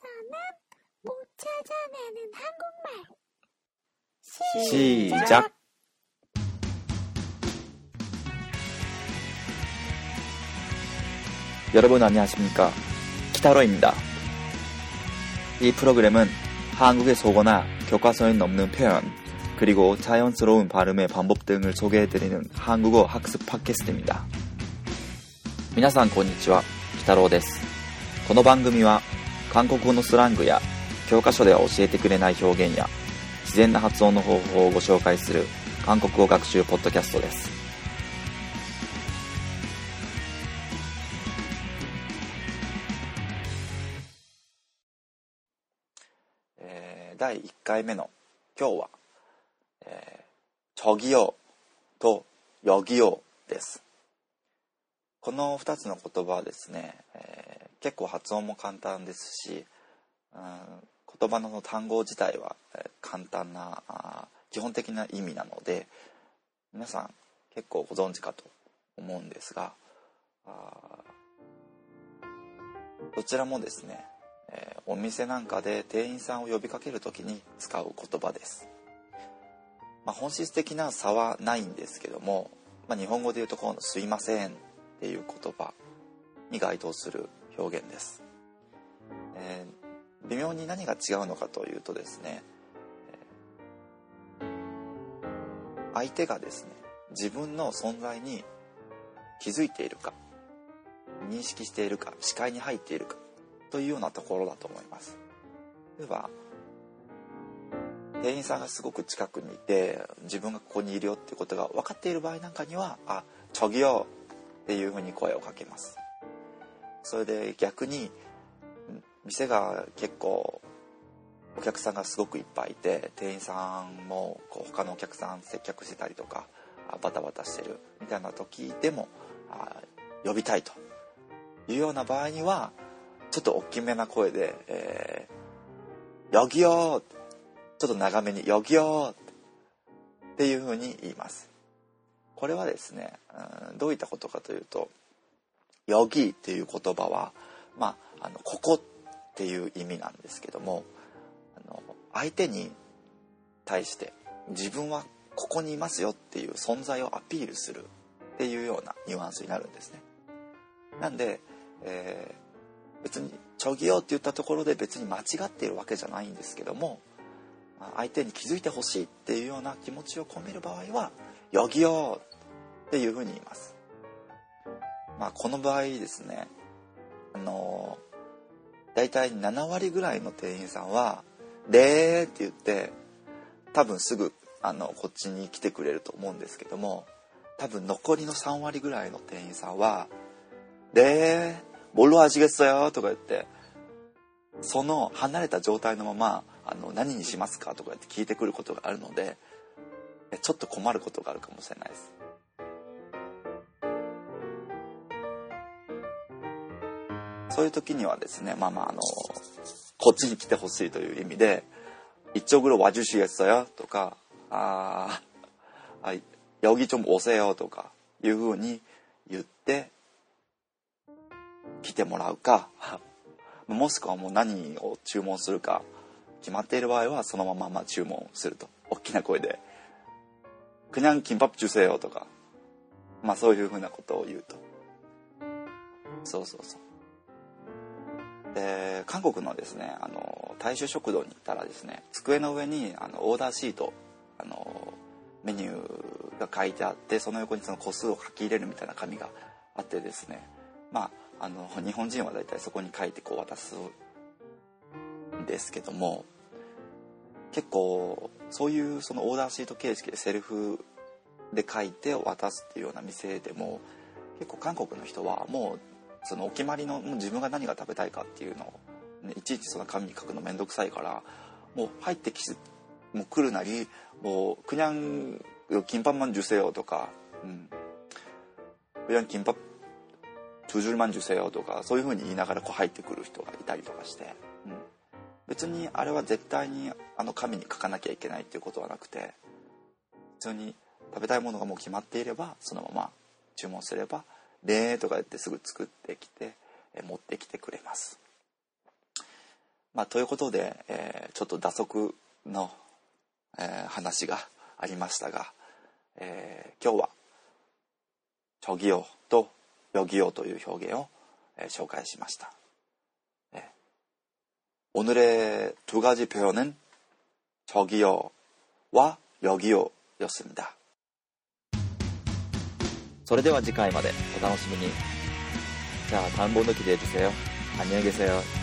여기서는 못 찾아내는 한국말 시작. 여러분 안녕하십니까? 키타로입니다. 이 프로그램은 한국의 속어나 교과서에 없는 표현, 그리고 자연스러운 발음의 방법 등을 소개해드리는 한국어 학습 팟캐스트입니다. 皆さんこんにちは、キタロウです。この番組は 韓国語のスラングや教科書では教えてくれない表現や自然な発音の方法をご紹介する韓国語学習ポッドキャストです。えー第1回目の今日は、えー、チョギヨとヨギヨです。この2つの言葉はですね、えー結構発音も簡単ですし、うん言葉の単語自体は簡単なあ基本的な意味なので皆さん結構ご存知かと思うんですがあどちらもですね、えーお店なんかで店員さんを呼びかける時に使う言葉です、まあ、本質的な差はないんですけども、まあ、日本語で言うとこの「すいません」っていう言葉に該当する表現です、えー微妙に何が違うのかというとですね、相手がですね自分の存在に気づいているか認識しているか視界に入っているかというようなところだと思います。例えば店員さんがすごく近くにいて自分がここにいるよっていうことが分かっている場合なんかには「あちょぎよ」っていうふうに声をかけます。それで逆に店が結構お客さんがすごくいっぱいいて店員さんもこう他のお客さん接客してたりとかバタバタしてるみたいな時でも呼びたいというような場合にはちょっと大きめな声で「えー、よぎよ!」ちょっと長めに「よぎよ!」っていうふうに言いますこれはですねどういったことかというと「よぎ」っていう言葉はまああのここっていう意味なんですけどもあの相手に対して自分はここにいますよっていう存在をアピールするっていうようなニュアンスになるんですね。なんで、えー別に「ちょぎよ」って言ったところで別に間違っているわけじゃないんですけどもあ相手に気づいてほしいっていうような気持ちを込める場合は「よぎよ」っていうふうに言います。まあ、この場合ですねあの大体7割ぐらいの店員さんは「でー」って言って多分すぐあのこっちに来てくれると思うんですけども多分残りの3割ぐらいの店員さんは「でー」ボロ味がすたよとか言ってその離れた状態のままあの何にしますかとか言って聞いてくることがあるのでちょっと困ることがあるかもしれないです。そういう時にはですねまあまああのこっちに来てほしいという意味で「이쪽으로와주시겠어요?」とか「あーあ여기좀오세요」とかいうふうに言って来てもらうかもしくはもう何を注文するか決まっている場合はそのまままあ注文すると大きな声で「그냥김밥주세요」とかまあそういうふうなことを言うとそうそうそう で韓国のですねあの大衆食堂に行ったらですね机の上にあのオーダーシートあのメニューが書いてあってその横にその個数を書き入れるみたいな紙があってですねまああの日本人は大体そこに書いてこう渡すんですけども結構そういうそのオーダーシート形式でセルフで書いて渡すっていうような店でも結構韓国の人はもうそのお決まりのもう自分が何が食べたいかっていうのを、ね、いちいちその紙に書くの面倒くさいからもう入ってきもう来るなりもう「그냥김밥만주세요」とか「うん、그냥김밥두줄만주세요」とかそういうふうに言いながらこう入ってくる人がいたりとかして、うん、別にあれは絶対にあの紙に書かなきゃいけないっていうことはなくて普通に食べたいものがもう決まっていればそのまま注文すれば「 で」とか言ってすぐ作ってきてえ持ってきてくれます。 まあ、ということで、えーちょっと打足の、えー話がありましたが、えー今日は「저기요」と「여기요」という表現を、えー紹介しました。네 오늘의 두 가지 표현은 저기요와 여기요였습니다. それでは次回までお楽しみに。じゃあ、田んぼ抜きで주세요。안녕히 계세요。